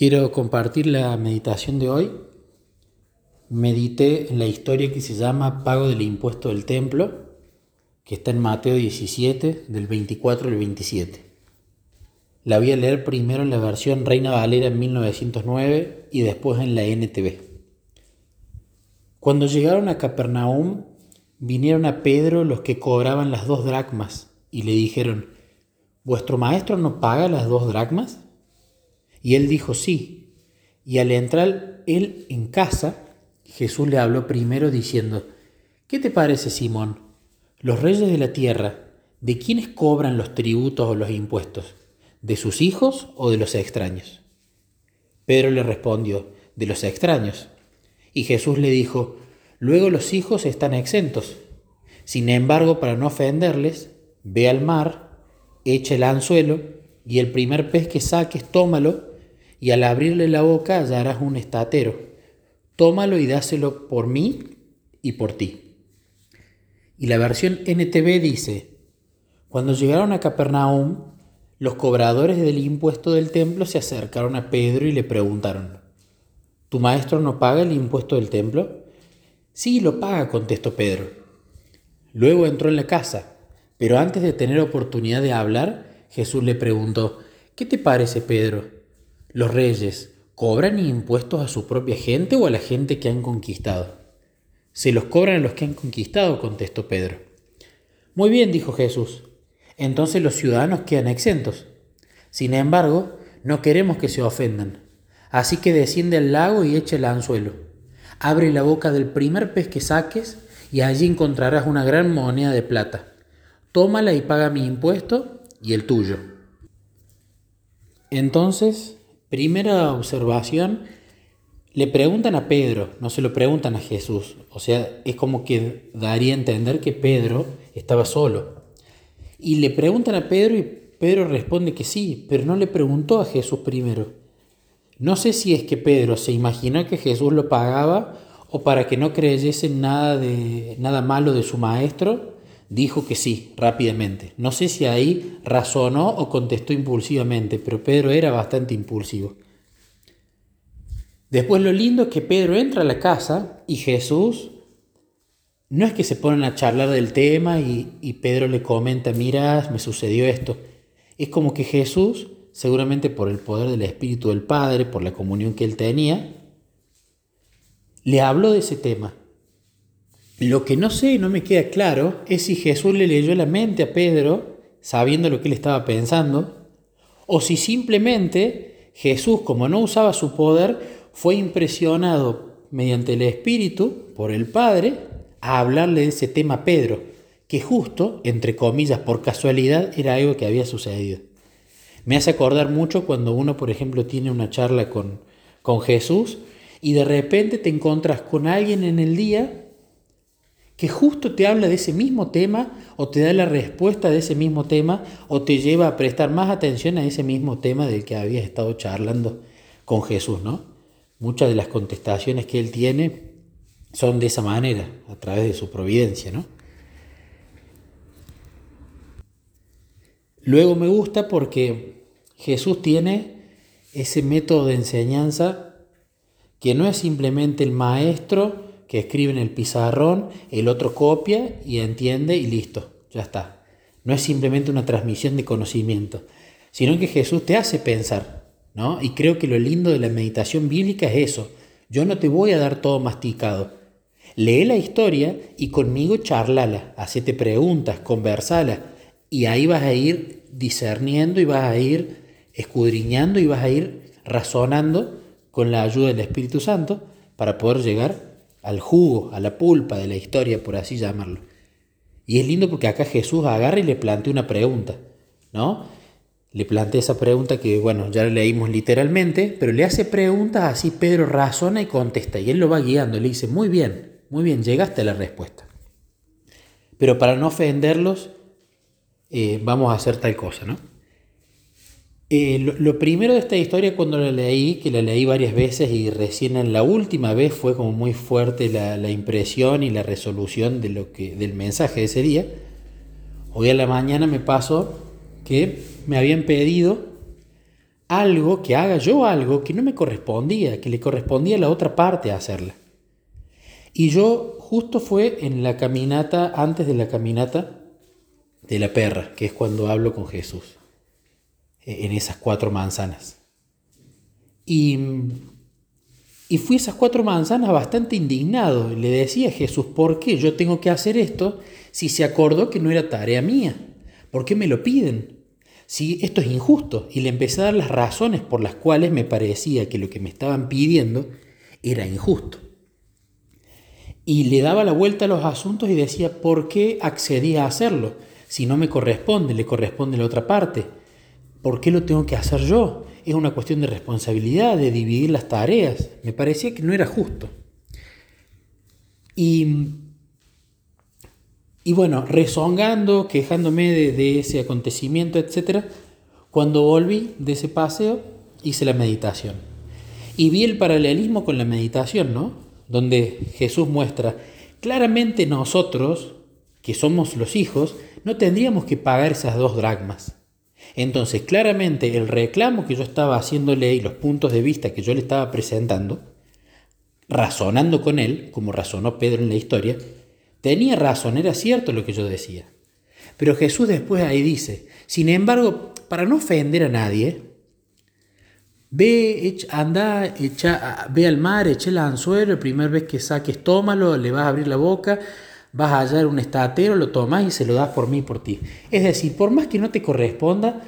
Quiero compartir la meditación de hoy. Medité en la historia que se llama Pago del impuesto del templo, que está en Mateo 17, del 24 al 27. La voy a leer primero en la versión Reina Valera en 1909 y después en la NTV. Cuando llegaron a Capernaum, vinieron a Pedro los que cobraban las dos dracmas y le dijeron, ¿Vuestro maestro no paga las dos dracmas? Y él dijo sí. Y al entrar él en casa, Jesús le habló primero diciendo, ¿qué te parece, Simón? Los reyes de la tierra, ¿de quiénes cobran los tributos o los impuestos? ¿De sus hijos o de los extraños? Pedro le respondió, de los extraños. Y Jesús le dijo, luego los hijos están exentos. Sin embargo, para no ofenderles, ve al mar, echa el anzuelo, y el primer pez que saques, tómalo, y al abrirle la boca hallarás un estatero. Tómalo y dáselo por mí y por ti. Y la versión NTV dice, cuando llegaron a Capernaum, los cobradores del impuesto del templo se acercaron a Pedro y le preguntaron, ¿Tu maestro no paga el impuesto del templo? Sí, lo paga, contestó Pedro. Luego entró en la casa, pero antes de tener oportunidad de hablar, Jesús le preguntó, ¿qué te parece, Pedro? ¿Los reyes cobran impuestos a su propia gente o a la gente que han conquistado? Se los cobran a los que han conquistado, contestó Pedro. Muy bien, dijo Jesús. Entonces los ciudadanos quedan exentos. Sin embargo, no queremos que se ofendan. Así que desciende al lago y echa el anzuelo. Abre la boca del primer pez que saques y allí encontrarás una gran moneda de plata. Tómala y paga mi impuesto y el tuyo. Entonces Primera observación, le preguntan a Pedro, no se lo preguntan a Jesús. O sea, es como que daría a entender que Pedro estaba solo. Y le preguntan a Pedro y Pedro responde que sí, pero no le preguntó a Jesús primero. No sé si es que Pedro se imaginó que Jesús lo pagaba o para que no creyese nada, de, nada malo de su maestro, dijo que sí, rápidamente. No sé si ahí razonó o contestó impulsivamente, pero Pedro era bastante impulsivo. Después lo lindo es que Pedro entra a la casa y Jesús no es que se ponen a charlar del tema y, Pedro le comenta, mira, me sucedió esto. Es como que Jesús, seguramente por el poder del Espíritu del Padre, por la comunión que él tenía, le habló de ese tema lo que no sé y no me queda claro es si Jesús le leyó la mente a Pedro, sabiendo lo que él estaba pensando, o si simplemente Jesús, como no usaba su poder, fue impresionado mediante el Espíritu, por el Padre, a hablarle de ese tema a Pedro, que justo, entre comillas, por casualidad, era algo que había sucedido. Me hace acordar mucho cuando uno, por ejemplo, tiene una charla con, con Jesús y de repente te encontras con alguien en el día que justo te habla de ese mismo tema o te da la respuesta de ese mismo tema o te lleva a prestar más atención a ese mismo tema del que habías estado charlando con Jesús, ¿no? Muchas de las contestaciones que él tiene son de esa manera, a través de su providencia, ¿no? Luego me gusta porque Jesús tiene ese método de enseñanza que no es simplemente el maestro que escribe en el pizarrón, el otro copia y entiende y listo, ya está. No es simplemente una transmisión de conocimiento, sino que Jesús te hace pensar, ¿no? Y creo que lo lindo de la meditación bíblica es eso. Yo no te voy a dar todo masticado. Lee la historia y conmigo charlala, hacete preguntas, conversala, y ahí vas a ir discerniendo y vas a ir escudriñando y vas a ir razonando con la ayuda del Espíritu Santo para poder llegar al jugo, a la pulpa de la historia, por así llamarlo. Y es lindo porque acá Jesús agarra y le plantea una pregunta, ¿no? Le plantea esa pregunta que, bueno, ya la leímos literalmente, pero le hace preguntas así, Pedro razona y contesta, y él lo va guiando, le dice, muy bien, muy bien, llegaste a la respuesta. Pero para no ofenderlos, eh, vamos a hacer tal cosa, ¿no? Eh, lo, primero de esta historia cuando la leí, que la leí varias veces y recién en la última vez fue como muy fuerte la, impresión y la resolución de lo que, del mensaje de ese día. Hoy a la mañana me pasó que me habían pedido algo, que haga yo algo que no me correspondía, que le correspondía a la otra parte hacerla. Y yo justo fue en la caminata, antes de la caminata de la perra, que es cuando hablo con Jesús, en esas cuatro manzanas. Y, y fui esas cuatro manzanas bastante indignado. Le decía a Jesús, ¿por qué yo tengo que hacer esto si se acordó que no era tarea mía? ¿Por qué me lo piden? Si esto es injusto. Y le empecé a dar las razones por las cuales me parecía que lo que me estaban pidiendo era injusto y le daba la vuelta a los asuntos y decía, ¿por qué accedí a hacerlo? Si no me corresponde, le corresponde la otra parte. ¿Por qué lo tengo que hacer yo? Es una cuestión de responsabilidad, de dividir las tareas. Me parecía que no era justo. Y, y bueno, rezongando, quejándome de, de ese acontecimiento, etc., cuando volví de ese paseo, hice la meditación. Y vi el paralelismo con la meditación, ¿no? donde Jesús muestra, claramente nosotros, que somos los hijos, no tendríamos que pagar esas dos dracmas. Entonces, claramente el reclamo que yo estaba haciéndole y los puntos de vista que yo le estaba presentando, razonando con él, como razonó Pedro en la historia, tenía razón, era cierto lo que yo decía. Pero Jesús después ahí dice, sin embargo, para no ofender a nadie, Ve, anda, echa, ve al mar, echa el anzuelo, la primera vez que saques, tómalo, le vas a abrir la boca, vas a hallar un estatero, lo tomas y se lo das por mí y por ti. Es decir, por más que no te corresponda,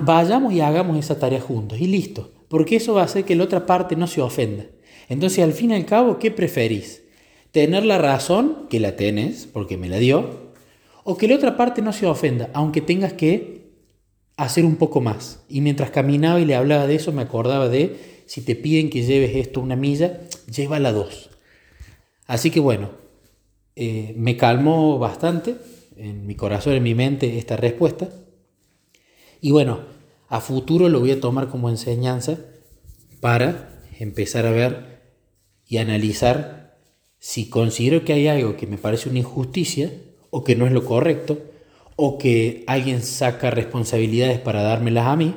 vayamos y hagamos esa tarea juntos y listo, porque eso va a hacer que la otra parte no se ofenda. Entonces, al fin y al cabo, ¿qué preferís? ¿Tener la razón, que la tenés, porque me la dio, o que la otra parte no se ofenda, aunque tengas que hacer un poco más. Y mientras caminaba y le hablaba de eso, me acordaba de, si te piden que lleves esto una milla, llévala dos. Así que bueno, eh, me calmó bastante en mi corazón, en mi mente, esta respuesta. Y bueno, a futuro lo voy a tomar como enseñanza para empezar a ver y analizar si considero que hay algo que me parece una injusticia o que no es lo correcto, o que alguien saca responsabilidades para dármelas a mí,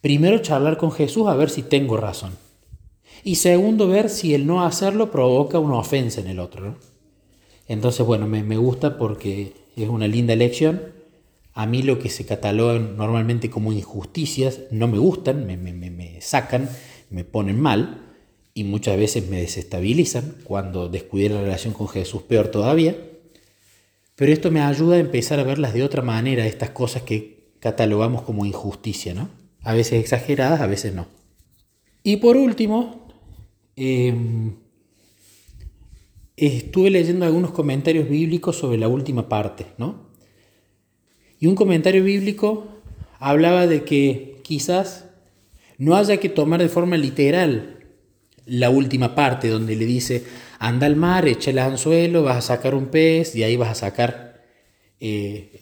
primero charlar con Jesús a ver si tengo razón. Y segundo, ver si el no hacerlo provoca una ofensa en el otro. Entonces, bueno, me, gusta porque es una linda lección. A mí lo que se cataloga normalmente como injusticias no me gustan, me, me sacan, me ponen mal y muchas veces me desestabilizan. Cuando descuidé la relación con Jesús, peor todavía. Pero esto me ayuda a empezar a verlas de otra manera, estas cosas que catalogamos como injusticia, ¿no? A veces exageradas, a veces no. Y por último, em, estuve leyendo algunos comentarios bíblicos sobre la última parte, ¿no? Y un comentario bíblico hablaba de que quizás no haya que tomar de forma literal la última parte donde le dice, anda al mar, echa el anzuelo, vas a sacar un pez y ahí vas a sacar eh,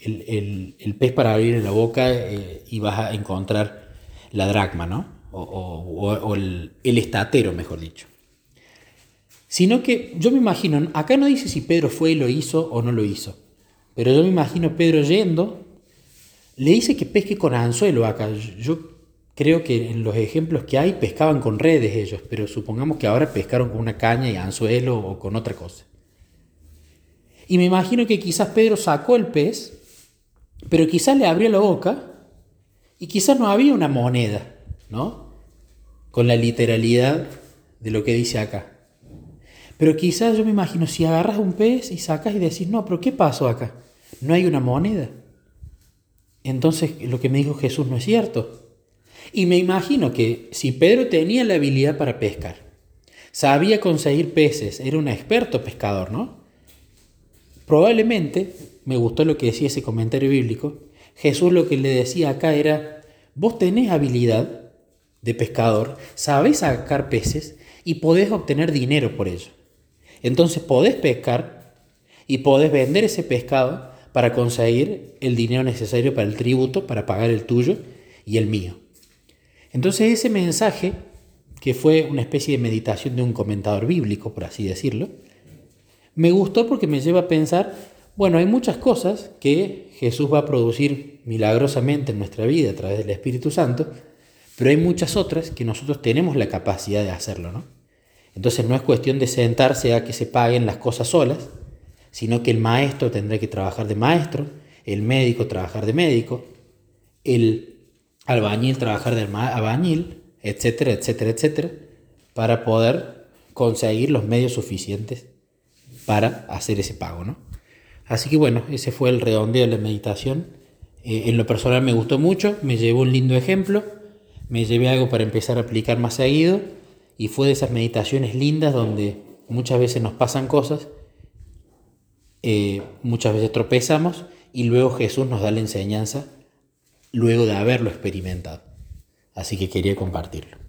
el, pez para abrir la boca eh, y vas a encontrar la dracma, ¿no? O, el, el, estatero, mejor dicho. Sino que yo me imagino, acá no dice si Pedro fue y lo hizo o no lo hizo, pero yo me imagino Pedro yendo, le dice que pesque con anzuelo acá. Yo Creo que en los ejemplos que hay pescaban con redes ellos, pero supongamos que ahora pescaron con una caña y anzuelo o con otra cosa. Y me imagino que quizás Pedro sacó el pez, pero quizás le abrió la boca y quizás no había una moneda, ¿no? Con la literalidad de lo que dice acá. Pero quizás yo me imagino si agarras un pez y sacas y decís, no, pero ¿qué pasó acá? No hay una moneda. Entonces lo que me dijo Jesús no es cierto. Y me imagino que si Pedro tenía la habilidad para pescar, sabía conseguir peces, era un experto pescador, ¿no? Probablemente, me gustó lo que decía ese comentario bíblico, Jesús lo que le decía acá era, vos tenés habilidad de pescador, sabés sacar peces y podés obtener dinero por ello. Entonces podés pescar y podés vender ese pescado para conseguir el dinero necesario para el tributo, para pagar el tuyo y el mío. Entonces ese mensaje, que fue una especie de meditación de un comentador bíblico, por así decirlo, me gustó porque me lleva a pensar Bueno, hay muchas cosas que Jesús va a producir milagrosamente en nuestra vida a través del Espíritu Santo, pero hay muchas otras que nosotros tenemos la capacidad de hacerlo, ¿no? Entonces no es cuestión de sentarse a que se paguen las cosas solas, sino que el maestro tendrá que trabajar de maestro, el médico trabajar de médico, el albañil trabajar de albañil, etcétera, etcétera, etcétera, para poder conseguir los medios suficientes para hacer ese pago, ¿no? Así que bueno, ese fue el redondeo de la meditación. Eh, en lo personal me gustó mucho, me llevó un lindo ejemplo, me llevé algo para empezar a aplicar más seguido y fue de esas meditaciones lindas donde muchas veces nos pasan cosas, eh, muchas veces tropezamos y luego Jesús nos da la enseñanza luego de haberlo experimentado. Así que quería compartirlo.